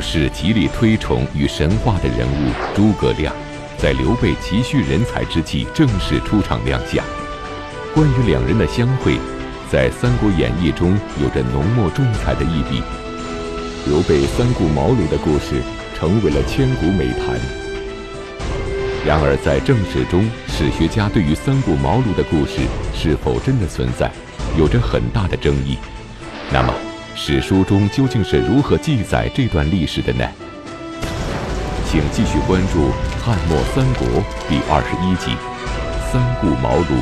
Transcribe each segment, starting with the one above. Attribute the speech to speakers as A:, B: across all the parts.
A: 是极力推崇与神话的人物诸葛亮，在刘备急需人才之际正式出场亮相。关于两人的相会，在《三国演义》中有着浓墨重彩的一笔。刘备三顾茅庐的故事成为了千古美谈。然而，在正史中，史学家对于三顾茅庐的故事是否真的存在，有着很大的争议。那么，史书中究竟是如何记载这段历史的呢？请继续关注《汉末三国》第二十一集《三顾茅庐》。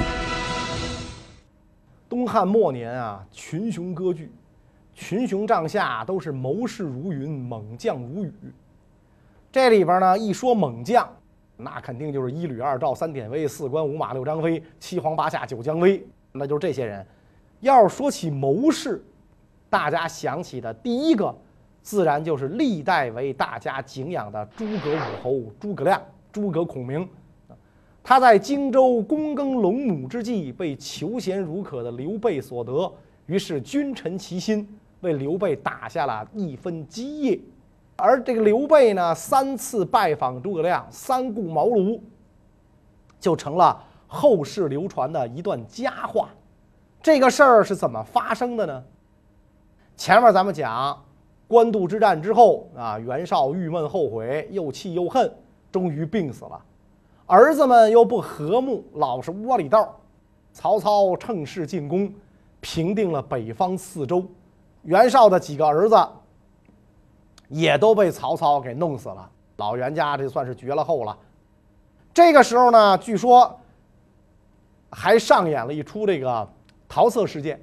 B: 东汉末年啊，群雄割据，群雄帐下都是谋士如云，猛将如雨。这里边呢，一说猛将，那肯定就是一吕二赵三典韦四关五马六张飞七皇八下九姜维，那就是这些人。要是说起谋士，大家想起的第一个，自然就是历代为大家敬仰的诸葛武侯诸葛亮，诸葛孔明。他在荆州躬耕陇亩之际，被求贤如渴的刘备所得，于是君臣齐心，为刘备打下了一分基业。而这个刘备呢，三次拜访诸葛亮，三顾茅庐，就成了后世流传的一段佳话。这个事儿是怎么发生的呢？前面咱们讲，官渡之战之后啊，袁绍郁闷后悔，又气又恨，终于病死了。儿子们又不和睦，老是窝里斗。曹操趁势进攻，平定了北方四州。袁绍的几个儿子也都被曹操给弄死了。老袁家这算是绝了后了。这个时候呢，据说还上演了一出这个桃色事件。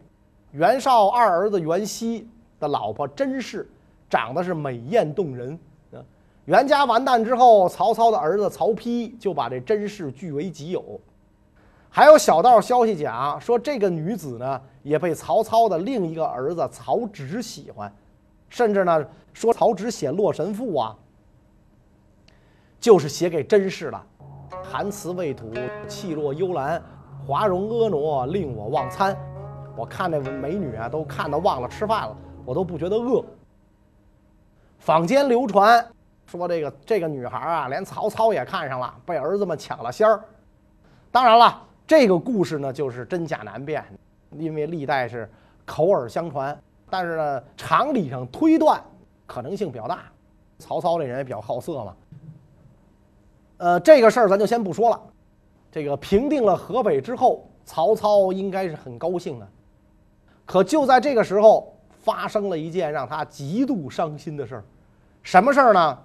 B: 袁绍二儿子袁熙的老婆甄氏，长得是美艳动人。袁家完蛋之后，曹操的儿子曹丕就把这甄氏据为己有。还有小道消息讲说，这个女子呢也被曹操的另一个儿子曹植喜欢，甚至呢说曹植写《洛神赋》啊，就是写给甄氏的。含词未吐，气若幽兰，华容婀娜，令我忘餐。我看那美女啊，都看的忘了吃饭了，我都不觉得饿。坊间流传。说这个这个女孩啊，连曹操也看上了，被儿子们抢了先儿。当然了，这个故事呢，就是真假难辨，因为历代是口耳相传。但是呢，常理上推断可能性比较大。曹操这人也比较好色嘛。呃，这个事儿咱就先不说了。这个平定了河北之后，曹操应该是很高兴的。可就在这个时候，发生了一件让他极度伤心的事儿。什么事儿呢？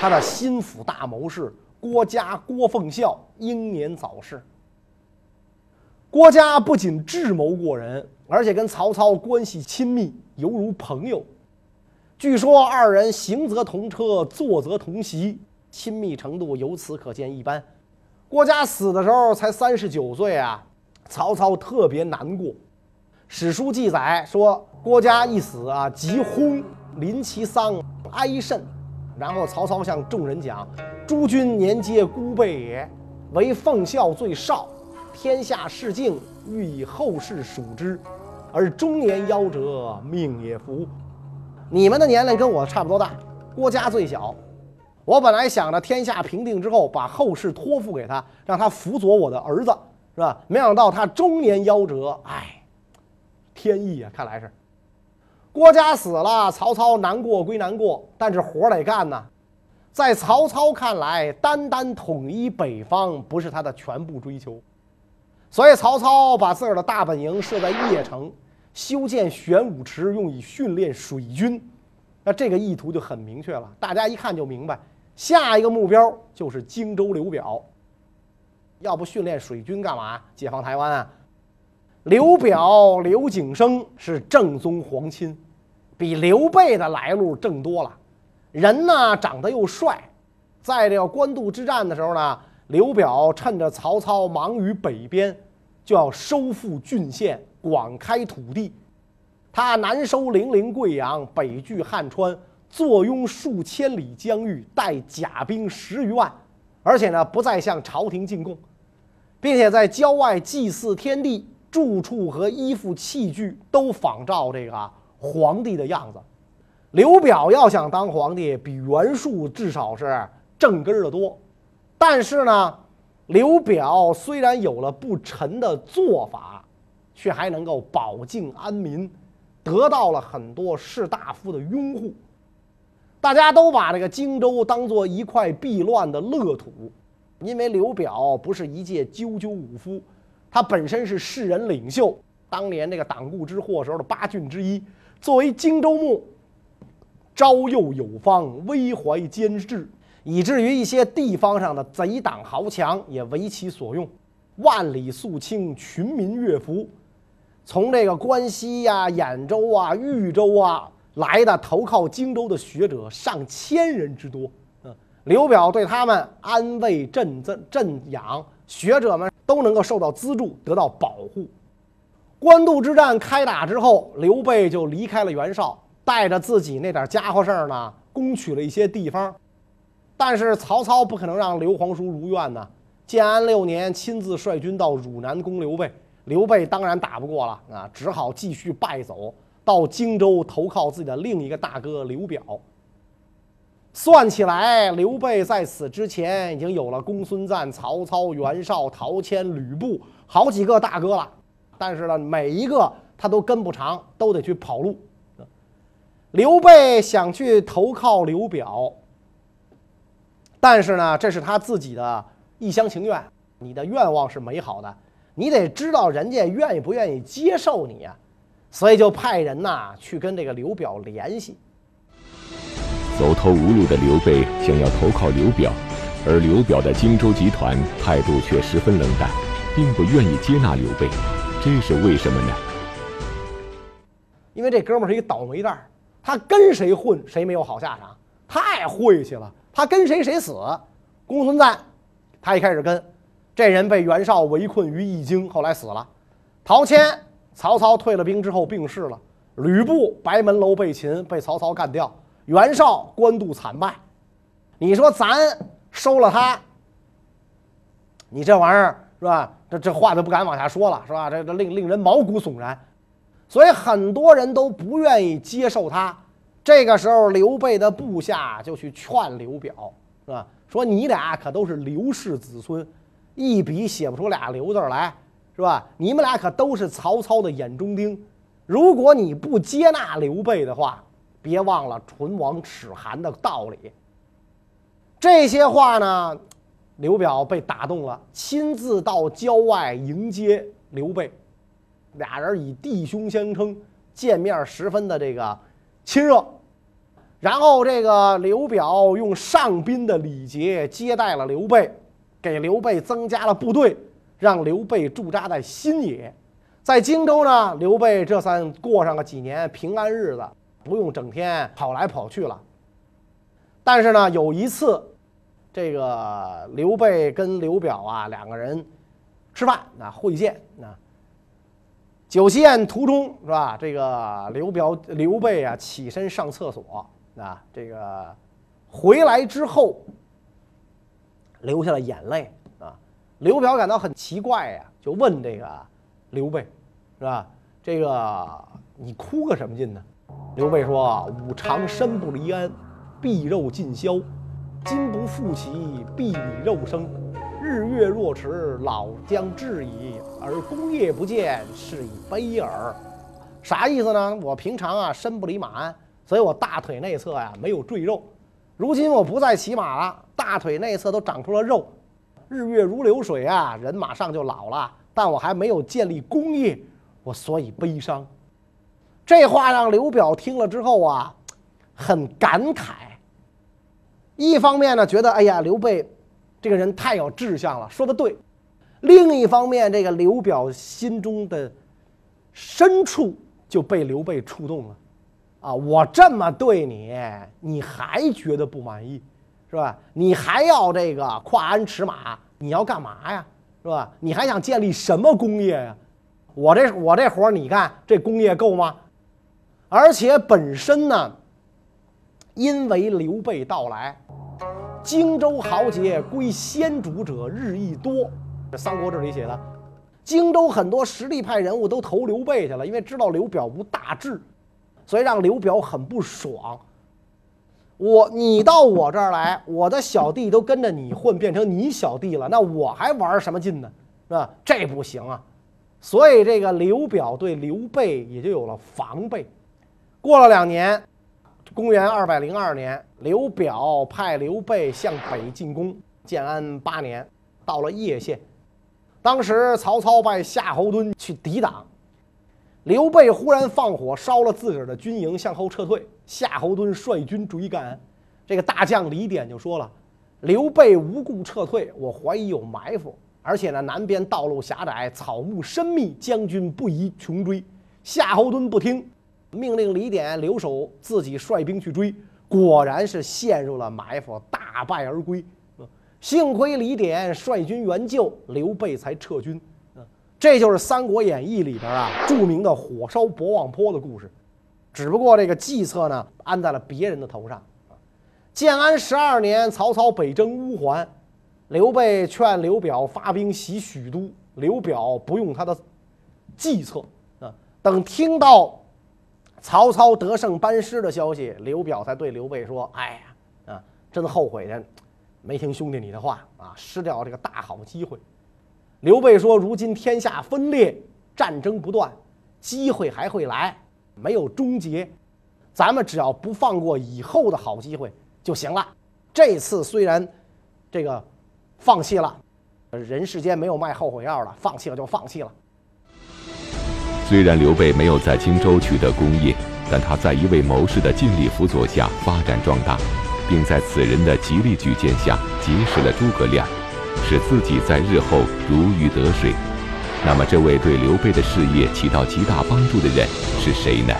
B: 他的心腹大谋士郭嘉郭奉孝英年早逝。郭嘉不仅智谋过人，而且跟曹操关系亲密，犹如朋友。据说二人行则同车，坐则同席，亲密程度由此可见一斑。郭嘉死的时候才三十九岁啊，曹操特别难过。史书记载说，郭嘉一死啊，即轰临其丧，哀甚。然后曹操向众人讲：“诸君年皆孤辈也，唯奉孝最少。天下事静，欲以后世数之，而中年夭折，命也福。你们的年龄跟我差不多大，郭嘉最小。我本来想着天下平定之后，把后事托付给他，让他辅佐我的儿子，是吧？没想到他中年夭折，哎，天意啊！看来是。”郭嘉死了，曹操难过归难过，但是活得干呐。在曹操看来，单单统一北方不是他的全部追求，所以曹操把自个儿的大本营设在邺城，修建玄武池，用以训练水军。那这个意图就很明确了，大家一看就明白，下一个目标就是荆州刘表。要不训练水军干嘛？解放台湾啊？刘表刘景升是正宗皇亲，比刘备的来路正多了。人呢长得又帅，在这个官渡之战的时候呢，刘表趁着曹操忙于北边，就要收复郡县，广开土地。他南收零陵、贵阳，北据汉川，坐拥数千里疆域，带甲兵十余万，而且呢不再向朝廷进贡，并且在郊外祭祀天地。住处和衣服器具都仿照这个皇帝的样子，刘表要想当皇帝，比袁术至少是正根儿的多。但是呢，刘表虽然有了不臣的做法，却还能够保境安民，得到了很多士大夫的拥护。大家都把这个荆州当做一块避乱的乐土，因为刘表不是一介赳赳武夫，他本身是士人领袖，当年这个党锢之祸时候的八郡之一。作为荆州牧，招诱有方，威怀兼制，以至于一些地方上的贼党豪强也为其所用，万里肃清，群民悦服。从这个关西呀、兖州啊、豫州啊。来的投靠荆州的学者上千人之多，嗯，刘表对他们安慰镇镇镇养，学者们都能够受到资助，得到保护。官渡之战开打之后，刘备就离开了袁绍，带着自己那点家伙事儿呢，攻取了一些地方。但是曹操不可能让刘皇叔如愿呢。建安六年，亲自率军到汝南攻刘备，刘备当然打不过了啊，只好继续败走。到荆州投靠自己的另一个大哥刘表。算起来，刘备在此之前已经有了公孙瓒、曹操、袁绍、陶谦、吕布好几个大哥了，但是呢，每一个他都跟不长，都得去跑路。刘备想去投靠刘表，但是呢，这是他自己的一厢情愿。你的愿望是美好的，你得知道人家愿意不愿意接受你呀。所以就派人呐去跟这个刘表联系。
A: 走投无路的刘备想要投靠刘表，而刘表的荆州集团态度却十分冷淡，并不愿意接纳刘备，这是为什么呢？
B: 因为这哥们儿是一倒霉蛋儿，他跟谁混谁没有好下场，太晦气了。他跟谁谁死。公孙瓒，他一开始跟，这人被袁绍围困于易京，后来死了。陶谦。曹操退了兵之后病逝了，吕布白门楼被擒，被曹操干掉。袁绍官渡惨败，你说咱收了他，你这玩意儿是吧？这这话就不敢往下说了，是吧？这这令令人毛骨悚然，所以很多人都不愿意接受他。这个时候，刘备的部下就去劝刘表，是吧？说你俩可都是刘氏子孙，一笔写不出俩刘字来。是吧？你们俩可都是曹操的眼中钉。如果你不接纳刘备的话，别忘了唇亡齿寒的道理。这些话呢，刘表被打动了，亲自到郊外迎接刘备，俩人以弟兄相称，见面十分的这个亲热。然后这个刘表用上宾的礼节接待了刘备，给刘备增加了部队。让刘备驻扎在新野，在荆州呢，刘备这算过上了几年平安日子，不用整天跑来跑去了。但是呢，有一次，这个刘备跟刘表啊两个人吃饭啊会见啊，酒席宴途中是吧？这个刘表刘备啊起身上厕所啊，这个回来之后流下了眼泪啊。刘表感到很奇怪呀，就问这个刘备，是吧？这个你哭个什么劲呢？刘备说：“吾常身不离鞍，臂肉尽消，今不复其，必以肉生。日月若迟，老将至矣。而功业不见，是以悲耳。”啥意思呢？我平常啊身不离马鞍，所以我大腿内侧呀没有赘肉。如今我不再骑马了，大腿内侧都长出了肉。日月如流水啊，人马上就老了，但我还没有建立功业，我所以悲伤。这话让刘表听了之后啊，很感慨。一方面呢，觉得哎呀，刘备这个人太有志向了，说的对；另一方面，这个刘表心中的深处就被刘备触动了。啊，我这么对你，你还觉得不满意？是吧？你还要这个跨鞍驰马？你要干嘛呀？是吧？你还想建立什么工业呀？我这我这活你干，这工业够吗？而且本身呢，因为刘备到来，荆州豪杰归先主者日益多。这《三国志》里写的，荆州很多实力派人物都投刘备去了，因为知道刘表无大志，所以让刘表很不爽。我你到我这儿来，我的小弟都跟着你混，变成你小弟了，那我还玩什么劲呢？是吧？这不行啊！所以这个刘表对刘备也就有了防备。过了两年，公元二百零二年，刘表派刘备向北进攻。建安八年，到了叶县，当时曹操派夏侯惇去抵挡。刘备忽然放火烧了自个儿的军营，向后撤退。夏侯惇率军追赶，这个大将李典就说了：“刘备无故撤退，我怀疑有埋伏。而且呢，南边道路狭窄，草木深密，将军不宜穷追。”夏侯惇不听，命令李典留守，自己率兵去追。果然是陷入了埋伏，大败而归。幸亏李典率军援救，刘备才撤军。这就是《三国演义》里边啊著名的火烧博望坡的故事，只不过这个计策呢安在了别人的头上。建安十二年，曹操北征乌桓，刘备劝刘表发兵袭许都，刘表不用他的计策啊。等听到曹操得胜班师的消息，刘表才对刘备说：“哎呀，啊，真后悔的，没听兄弟你的话啊，失掉这个大好机会。”刘备说：“如今天下分裂，战争不断，机会还会来，没有终结。咱们只要不放过以后的好机会就行了。这次虽然这个放弃了，人世间没有卖后悔药的，放弃了就放弃了。
A: 虽然刘备没有在荆州取得功业，但他在一位谋士的尽力辅佐下发展壮大，并在此人的极力举荐下结识了诸葛亮。”使自己在日后如鱼得水。那么，这位对刘备的事业起到极大帮助的人是谁呢？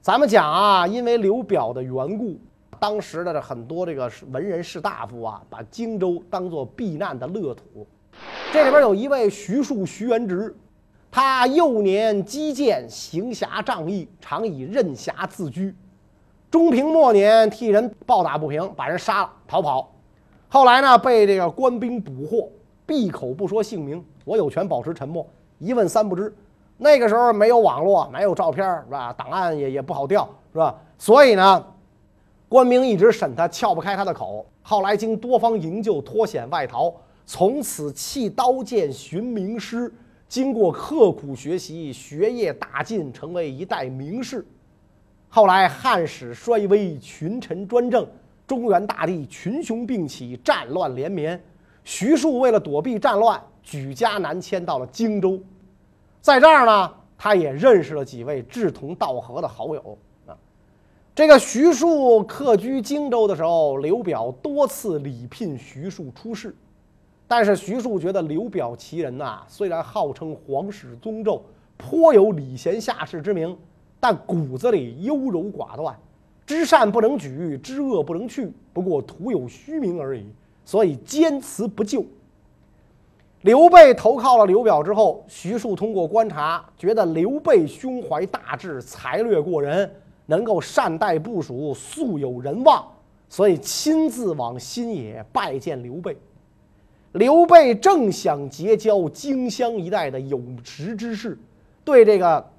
B: 咱们讲啊，因为刘表的缘故，当时的很多这个文人士大夫啊，把荆州当做避难的乐土。这里边有一位徐庶徐元直，他幼年击剑，行侠仗义，常以任侠自居。中平末年，替人暴打不平，把人杀了，逃跑。后来呢，被这个官兵捕获，闭口不说姓名，我有权保持沉默，一问三不知。那个时候没有网络，没有照片，是吧？档案也也不好调，是吧？所以呢，官兵一直审他，撬不开他的口。后来经多方营救，脱险外逃，从此弃刀剑寻名师，经过刻苦学习，学业大进，成为一代名士。后来汉室衰微，群臣专政。中原大地群雄并起，战乱连绵。徐庶为了躲避战乱，举家南迁到了荆州。在这儿呢，他也认识了几位志同道合的好友啊。这个徐庶客居荆州的时候，刘表多次礼聘徐庶出仕，但是徐庶觉得刘表其人呐，虽然号称皇室宗胄，颇有礼贤下士之名，但骨子里优柔寡断。知善不能举，知恶不能去，不过徒有虚名而已，所以坚持不就。刘备投靠了刘表之后，徐庶通过观察，觉得刘备胸怀大志，才略过人，能够善待部属，素有人望，所以亲自往新野拜见刘备。刘备正想结交荆襄一带的有识之士，对这个。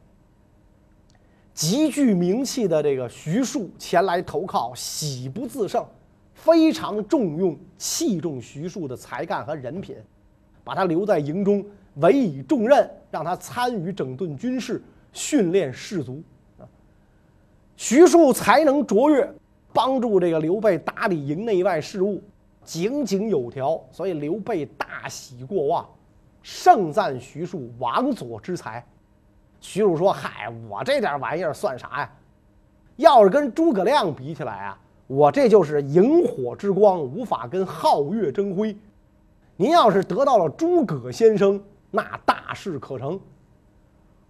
B: 极具名气的这个徐庶前来投靠，喜不自胜，非常重用、器重徐庶的才干和人品，把他留在营中，委以重任，让他参与整顿军事、训练士卒。啊，徐庶才能卓越，帮助这个刘备打理营内外事务，井井有条，所以刘备大喜过望，盛赞徐庶王佐之才。徐庶说：“嗨，我这点玩意儿算啥呀？要是跟诸葛亮比起来啊，我这就是萤火之光，无法跟皓月争辉。您要是得到了诸葛先生，那大事可成。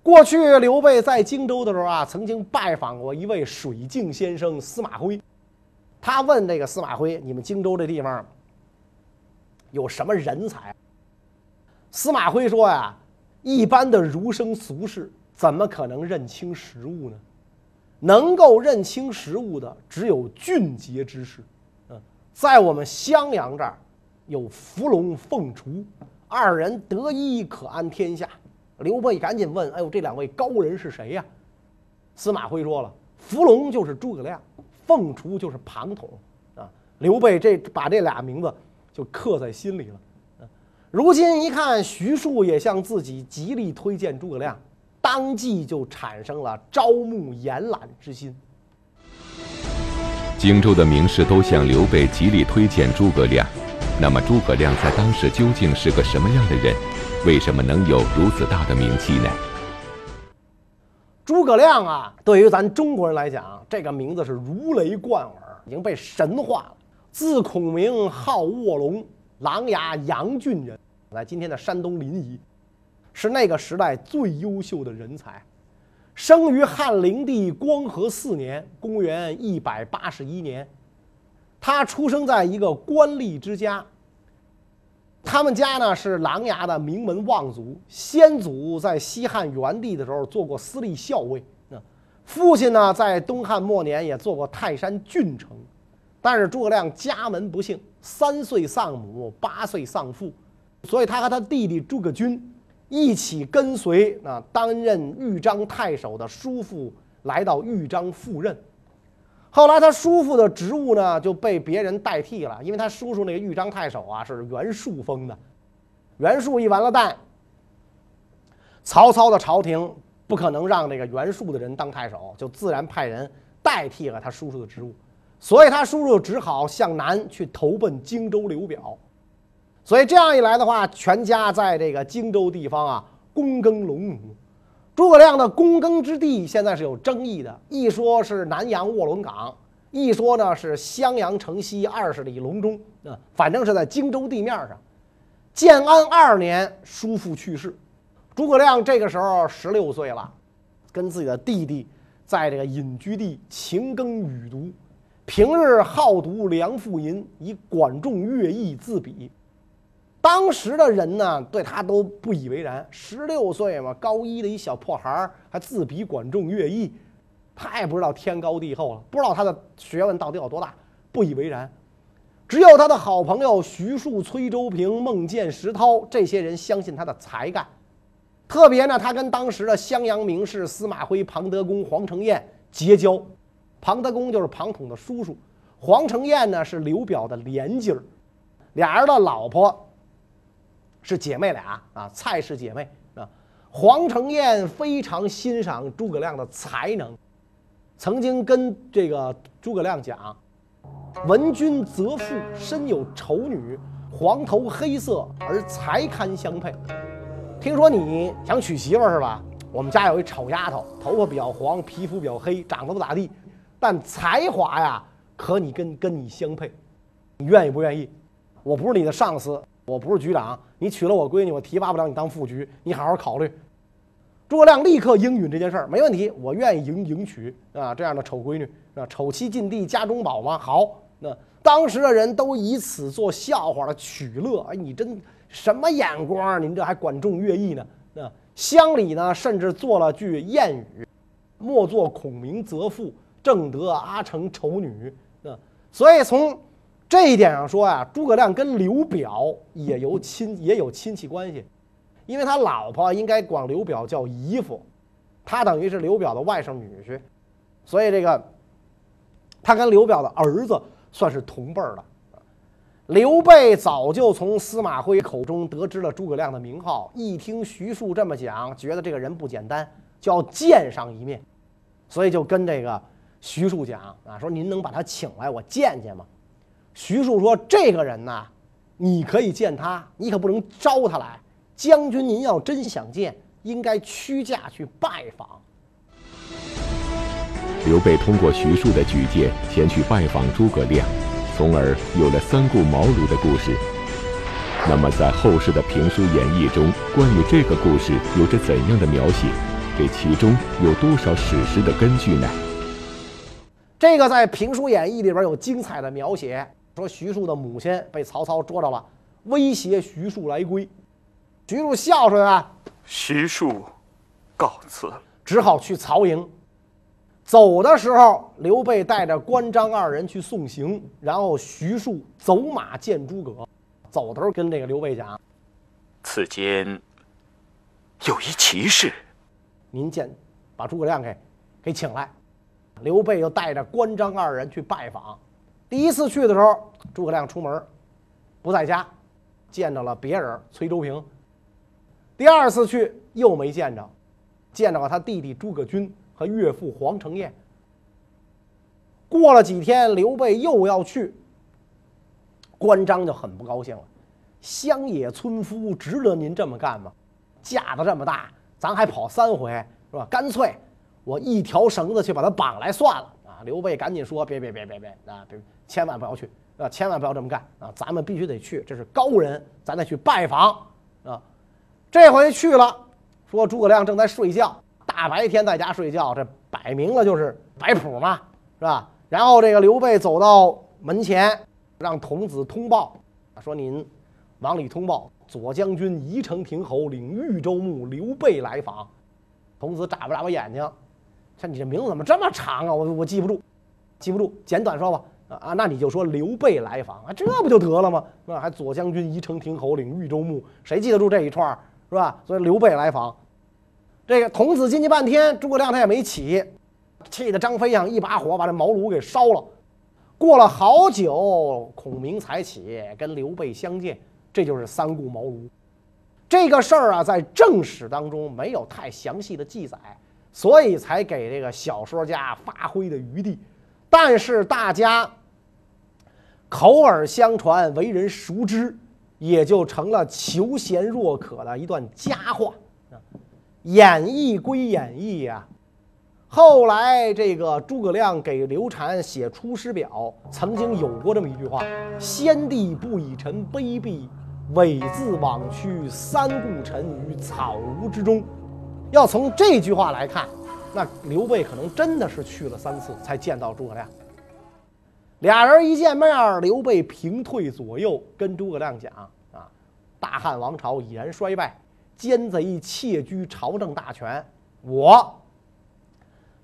B: 过去刘备在荆州的时候啊，曾经拜访过一位水镜先生司马徽。他问这个司马徽：‘你们荆州这地方有什么人才？’司马徽说呀：‘一般的儒生俗士。’怎么可能认清实物呢？能够认清实物的只有俊杰之士。嗯，在我们襄阳这儿，有伏龙凤雏二人得一可安天下。刘备赶紧问：“哎呦，这两位高人是谁呀？”司马徽说了，伏龙就是诸葛亮，凤雏就是庞统啊。刘备这把这俩名字就刻在心里了。如今一看，徐庶也向自己极力推荐诸葛亮，当即就产生了招募延揽之心。
A: 荆州的名士都向刘备极力推荐诸葛亮，那么诸葛亮在当时究竟是个什么样的人？为什么能有如此大的名气呢？
B: 诸葛亮啊，对于咱中国人来讲，这个名字是如雷贯耳，已经被神化了。字孔明，号卧龙，琅琊阳郡人。在今天的山东临沂，是那个时代最优秀的人才，生于汉灵帝光和四年（公元一百八十一年）。他出生在一个官吏之家。他们家呢是琅琊的名门望族，先祖在西汉元帝的时候做过司隶校尉，那父亲呢在东汉末年也做过泰山郡丞。但是诸葛亮家门不幸，三岁丧母，八岁丧父。所以他和他弟弟诸葛均一起跟随啊担任豫章太守的叔父来到豫章赴任。后来他叔父的职务呢就被别人代替了，因为他叔叔那个豫章太守啊是袁术封的。袁术一完了蛋，曹操的朝廷不可能让这个袁术的人当太守，就自然派人代替了他叔叔的职务。所以他叔叔只好向南去投奔荆州刘表。所以这样一来的话，全家在这个荆州地方啊，躬耕陇亩。诸葛亮的躬耕之地现在是有争议的，一说是南阳卧龙岗，一说呢是襄阳城西二十里隆中啊，反正是在荆州地面上。建安二年，叔父去世，诸葛亮这个时候十六岁了，跟自己的弟弟在这个隐居地勤耕雨读，平日好读《梁父吟》，以管仲乐毅自比。当时的人呢，对他都不以为然。十六岁嘛，高一的一小破孩儿，还自比管仲、乐毅，他也不知道天高地厚了，不知道他的学问到底有多大，不以为然。只有他的好朋友徐庶、崔周平、孟建、石涛这些人相信他的才干。特别呢，他跟当时的襄阳名士司马徽、庞德公、黄承彦结交。庞德公就是庞统的叔叔，黄承彦呢是刘表的连襟儿，俩人的老婆。是姐妹俩啊，蔡氏姐妹啊。黄承彦非常欣赏诸葛亮的才能，曾经跟这个诸葛亮讲：“闻君则妇，身有丑女，黄头黑色，而才堪相配。听说你想娶媳妇是吧？我们家有一丑丫头，头发比较黄，皮肤比较黑，长得不咋地，但才华呀，可你跟跟你相配，你愿意不愿意？我不是你的上司。”我不是局长，你娶了我闺女，我提拔不了你当副局，你好好考虑。诸葛亮立刻应允这件事儿，没问题，我愿意迎迎娶啊这样的丑闺女啊，丑妻近地家中宝嘛。好，那当时的人都以此做笑话的取乐。哎，你真什么眼光？您这还管仲乐毅呢？那乡里呢，甚至做了句谚语：“莫作孔明择妇，正得阿成丑女。”那所以从。这一点上说呀，诸葛亮跟刘表也有亲也有亲戚关系，因为他老婆应该管刘表叫姨父，他等于是刘表的外甥女婿，所以这个他跟刘表的儿子算是同辈儿的。刘备早就从司马徽口中得知了诸葛亮的名号，一听徐庶这么讲，觉得这个人不简单，就要见上一面，所以就跟这个徐庶讲啊，说您能把他请来，我见见吗？徐庶说：“这个人呐，你可以见他，你可不能招他来。将军，您要真想见，应该屈驾去拜访。”
A: 刘备通过徐庶的举荐前去拜访诸葛亮，从而有了三顾茅庐的故事。那么，在后世的评书演绎中，关于这个故事有着怎样的描写？这其中有多少史实的根据呢？
B: 这个在评书演义里边有精彩的描写。说徐庶的母亲被曹操捉着了，威胁徐庶来归。徐庶孝顺啊，
C: 徐庶告辞，
B: 只好去曹营。走的时候，刘备带着关张二人去送行，然后徐庶走马见诸葛。走的时候跟这个刘备讲：“
C: 此间有一奇事，
B: 您见，把诸葛亮给给请来。刘备又带着关张二人去拜访。第一次去的时候，诸葛亮出门不在家，见到了别人崔州平。第二次去又没见着，见着了他弟弟诸葛均和岳父黄承彦。过了几天，刘备又要去，关张就很不高兴了。乡野村夫值得您这么干吗？架子这么大，咱还跑三回是吧？干脆我一条绳子去把他绑来算了啊！刘备赶紧说：“别别别别别啊！别千万不要去啊！千万不要这么干啊！咱们必须得去，这是高人，咱得去拜访啊！”这回去了，说诸葛亮正在睡觉，大白天在家睡觉，这摆明了就是摆谱嘛，是吧？然后这个刘备走到门前，让童子通报，说：“您往里通报，左将军宜城亭侯领豫州牧刘备来访。”童子眨巴眨巴眼睛，说：“你这名字怎么这么长啊？我我记不住，记不住，简短说吧。啊啊，那你就说刘备来访啊，这不就得了吗？那还左将军宜城亭侯领豫州牧，谁记得住这一串儿是吧？所以刘备来访，这个童子进去半天，诸葛亮他也没起。”气得张飞想一把火把这茅庐给烧了。过了好久，孔明才起跟刘备相见，这就是三顾茅庐。这个事儿啊，在正史当中没有太详细的记载，所以才给这个小说家发挥的余地。但是大家口耳相传，为人熟知，也就成了求贤若渴的一段佳话啊。演绎归演绎呀。后来，这个诸葛亮给刘禅写《出师表》，曾经有过这么一句话：“先帝不以臣卑鄙，猥自枉屈，三顾臣于草庐之中。”要从这句话来看，那刘备可能真的是去了三次才见到诸葛亮。俩人一见面，刘备平退左右，跟诸葛亮讲：“啊，大汉王朝已然衰败，奸贼窃居朝政大权，我。”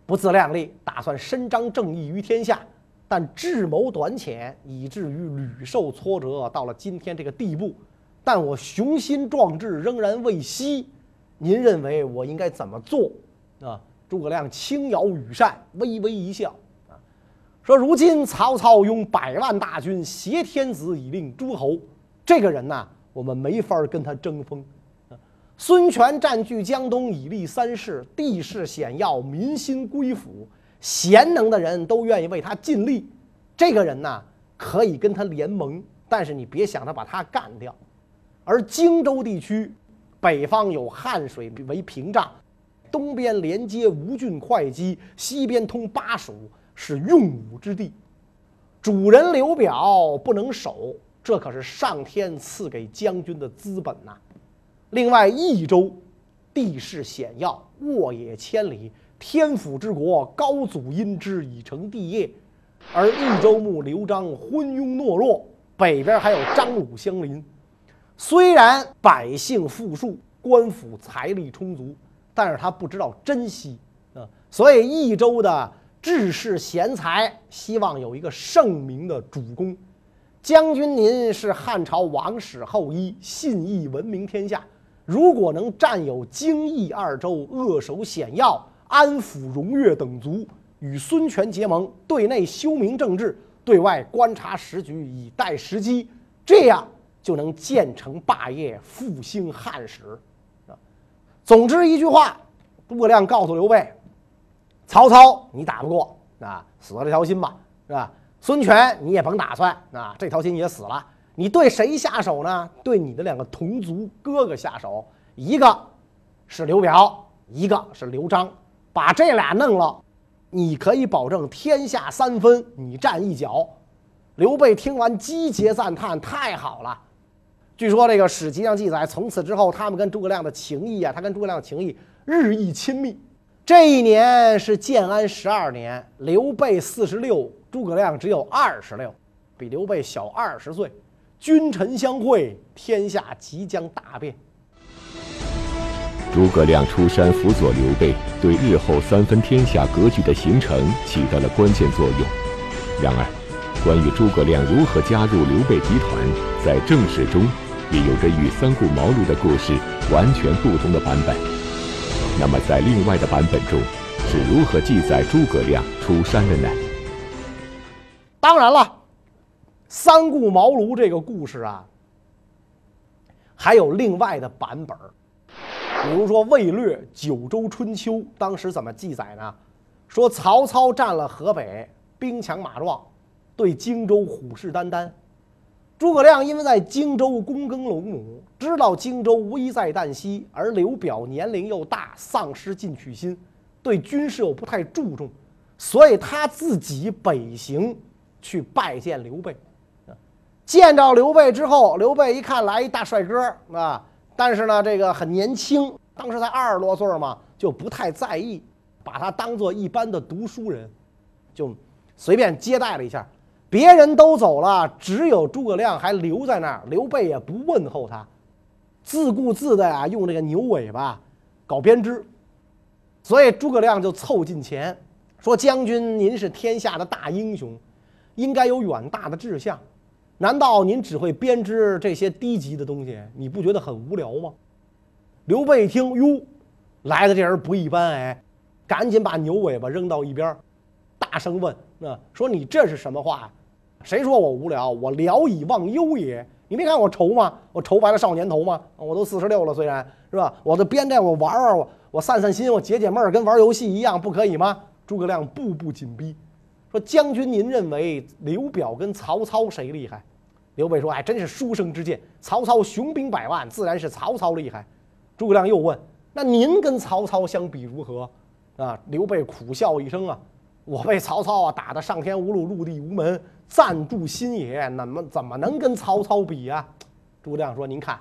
B: 不自量力，打算伸张正义于天下，但智谋短浅，以至于屡受挫折，到了今天这个地步。但我雄心壮志仍然未息，您认为我应该怎么做？啊？诸葛亮轻摇羽扇，微微一笑，啊，说：“如今曹操拥百万大军，挟天子以令诸侯，这个人呐，我们没法跟他争锋。”孙权占据江东以立三世，地势险要，民心归附，贤能的人都愿意为他尽力。这个人呢，可以跟他联盟，但是你别想着把他干掉。而荆州地区，北方有汉水为屏障，东边连接吴郡会稽，西边通巴蜀，是用武之地。主人刘表不能守，这可是上天赐给将军的资本呐。另外，益州地势险要，沃野千里，天府之国，高祖因之以成帝业。而益州牧刘璋昏庸懦弱，北边还有张鲁相邻。虽然百姓富庶，官府财力充足，但是他不知道珍惜啊。所以益州的志士贤才希望有一个盛名的主公。将军您是汉朝王室后裔，信义闻名天下。如果能占有荆益二州，扼守险要，安抚荣越等族，与孙权结盟，对内修明政治，对外观察时局，以待时机，这样就能建成霸业，复兴汉室。总之一句话，诸葛亮告诉刘备：曹操你打不过，啊，死了这条心吧，是吧？孙权你也甭打算，啊，这条心也死了。你对谁下手呢？对你的两个同族哥哥下手，一个是刘表，一个是刘璋，把这俩弄了，你可以保证天下三分，你占一角。刘备听完击节赞叹：“太好了！”据说这个史籍上记载，从此之后，他们跟诸葛亮的情谊啊，他跟诸葛亮的情谊日益亲密。这一年是建安十二年，刘备四十六，诸葛亮只有二十六，比刘备小二十岁。君臣相会，天下即将大变。
A: 诸葛亮出山辅佐刘备，对日后三分天下格局的形成起到了关键作用。然而，关于诸葛亮如何加入刘备集团，在正史中也有着与三顾茅庐的故事完全不同的版本。那么，在另外的版本中，是如何记载诸葛亮出山的呢？
B: 当然了，三顾茅庐这个故事啊，还有另外的版本比如说《魏略·九州春秋》，当时怎么记载呢？说曹操占了河北，兵强马壮，对荆州虎视眈眈。诸葛亮因为在荆州躬耕陇亩，知道荆州危在旦夕，而刘表年龄又大，丧失进取心，对军事又不太注重，所以他自己北行去拜见刘备。见到刘备之后，刘备一看来一大帅哥啊，但是呢，这个很年轻，当时才二十多岁嘛，就不太在意，把他当做一般的读书人，就随便接待了一下。别人都走了，只有诸葛亮还留在那儿。刘备也不问候他，自顾自的啊，用这个牛尾巴搞编织。所以诸葛亮就凑近前说：“将军，您是天下的大英雄，应该有远大的志向。难道您只会编织这些低级的东西？你不觉得很无聊吗？”刘备一听，哟，来的这人不一般哎，赶紧把牛尾巴扔到一边，大声问：“那说你这是什么话？”谁说我无聊？我聊以忘忧也。你没看我愁吗？我愁白了少年头吗？我都四十六了，虽然是吧，我这编这我玩玩，我我散散心，我解解闷儿，跟玩游戏一样，不可以吗？诸葛亮步步紧逼，说：“将军，您认为刘表跟曹操谁厉害？”刘备说：“哎，真是书生之见。曹操雄兵百万，自然是曹操厉害。”诸葛亮又问：“那您跟曹操相比如何？”啊，刘备苦笑一声啊。我被曹操啊打得上天无路，入地无门，暂住新野，怎么怎么能跟曹操比呀？诸葛亮说：“您看，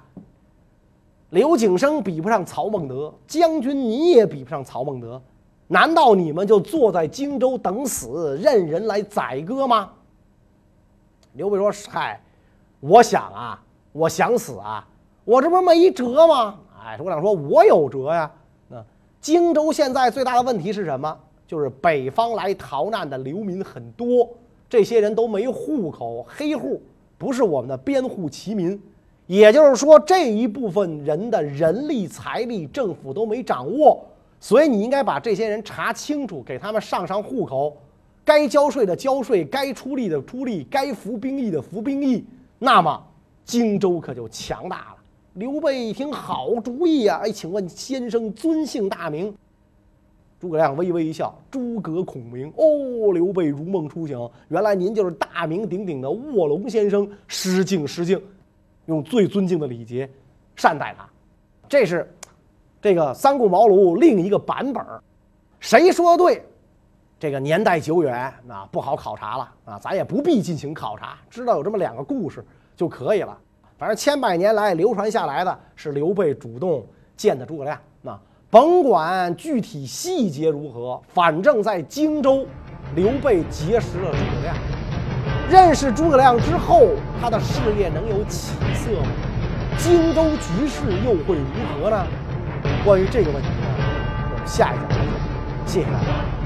B: 刘景升比不上曹孟德，将军你也比不上曹孟德，难道你们就坐在荆州等死，任人来宰割吗？”刘备说：“嗨，我想啊，我想死啊，我这不是没辙吗？”哎，诸葛亮说：“我有辙呀。那荆州现在最大的问题是什么？”就是北方来逃难的流民很多，这些人都没户口，黑户不是我们的编户齐民，也就是说这一部分人的人力财力政府都没掌握，所以你应该把这些人查清楚，给他们上上户口，该交税的交税，该出力的出力，该服兵役的服兵役，那么荆州可就强大了。刘备一听，好主意呀！哎，请问先生尊姓大名？诸葛亮微微一笑：“诸葛孔明。”哦，刘备如梦初醒，原来您就是大名鼎鼎的卧龙先生。失敬失敬，用最尊敬的礼节善待他。这是这个三顾茅庐另一个版本谁说的对？这个年代久远啊，不好考察了啊，咱也不必进行考察，知道有这么两个故事就可以了。反正千百年来流传下来的是刘备主动见的诸葛亮。甭管具体细节如何，反正在荆州，刘备结识了诸葛亮。认识诸葛亮之后，他的事业能有起色吗？荆州局势又会如何呢？关于这个问题呢，我们下一讲再说。谢谢大家。